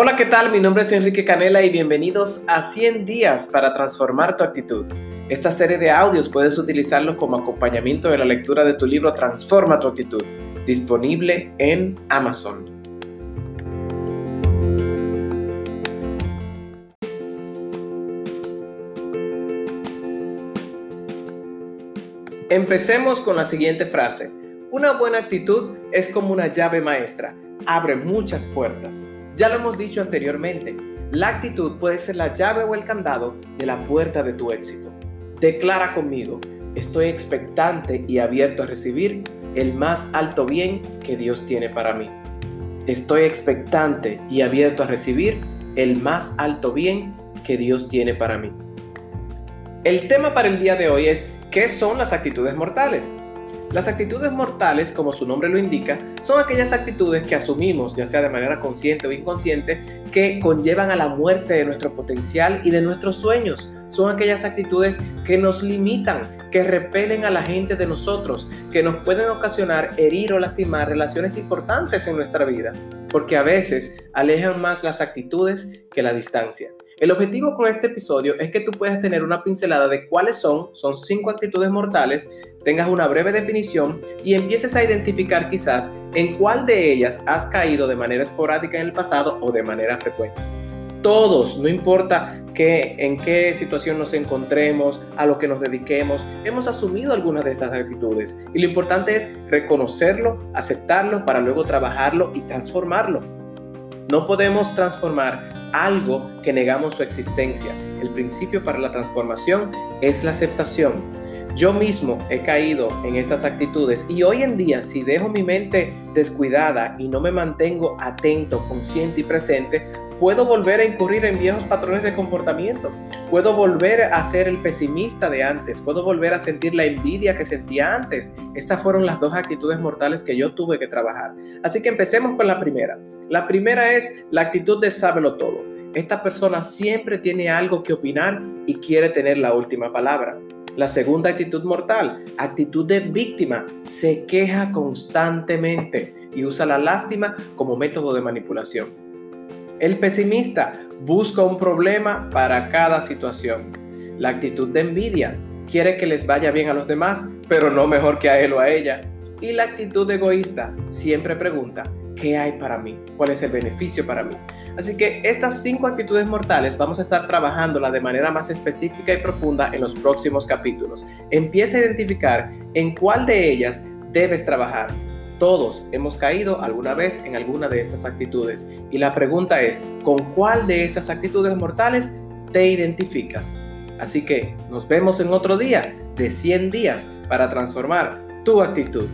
Hola, ¿qué tal? Mi nombre es Enrique Canela y bienvenidos a 100 días para transformar tu actitud. Esta serie de audios puedes utilizarlo como acompañamiento de la lectura de tu libro Transforma tu actitud, disponible en Amazon. Empecemos con la siguiente frase. Una buena actitud es como una llave maestra, abre muchas puertas. Ya lo hemos dicho anteriormente, la actitud puede ser la llave o el candado de la puerta de tu éxito. Declara conmigo, estoy expectante y abierto a recibir el más alto bien que Dios tiene para mí. Estoy expectante y abierto a recibir el más alto bien que Dios tiene para mí. El tema para el día de hoy es ¿qué son las actitudes mortales? Las actitudes mortales, como su nombre lo indica, son aquellas actitudes que asumimos, ya sea de manera consciente o inconsciente, que conllevan a la muerte de nuestro potencial y de nuestros sueños. Son aquellas actitudes que nos limitan, que repelen a la gente de nosotros, que nos pueden ocasionar herir o lastimar relaciones importantes en nuestra vida, porque a veces alejan más las actitudes que la distancia. El objetivo con este episodio es que tú puedas tener una pincelada de cuáles son, son cinco actitudes mortales, tengas una breve definición y empieces a identificar quizás en cuál de ellas has caído de manera esporádica en el pasado o de manera frecuente. Todos, no importa que, en qué situación nos encontremos, a lo que nos dediquemos, hemos asumido algunas de esas actitudes y lo importante es reconocerlo, aceptarlo para luego trabajarlo y transformarlo. No podemos transformar algo que negamos su existencia. El principio para la transformación es la aceptación. Yo mismo he caído en esas actitudes y hoy en día si dejo mi mente descuidada y no me mantengo atento, consciente y presente, puedo volver a incurrir en viejos patrones de comportamiento, puedo volver a ser el pesimista de antes, puedo volver a sentir la envidia que sentía antes. Estas fueron las dos actitudes mortales que yo tuve que trabajar. Así que empecemos con la primera. La primera es la actitud de sábelo todo. Esta persona siempre tiene algo que opinar y quiere tener la última palabra. La segunda actitud mortal, actitud de víctima, se queja constantemente y usa la lástima como método de manipulación. El pesimista busca un problema para cada situación. La actitud de envidia quiere que les vaya bien a los demás, pero no mejor que a él o a ella. Y la actitud egoísta siempre pregunta, ¿qué hay para mí? ¿Cuál es el beneficio para mí? Así que estas cinco actitudes mortales vamos a estar trabajándolas de manera más específica y profunda en los próximos capítulos. Empieza a identificar en cuál de ellas debes trabajar. Todos hemos caído alguna vez en alguna de estas actitudes y la pregunta es, ¿con cuál de esas actitudes mortales te identificas? Así que nos vemos en otro día de 100 días para transformar tu actitud.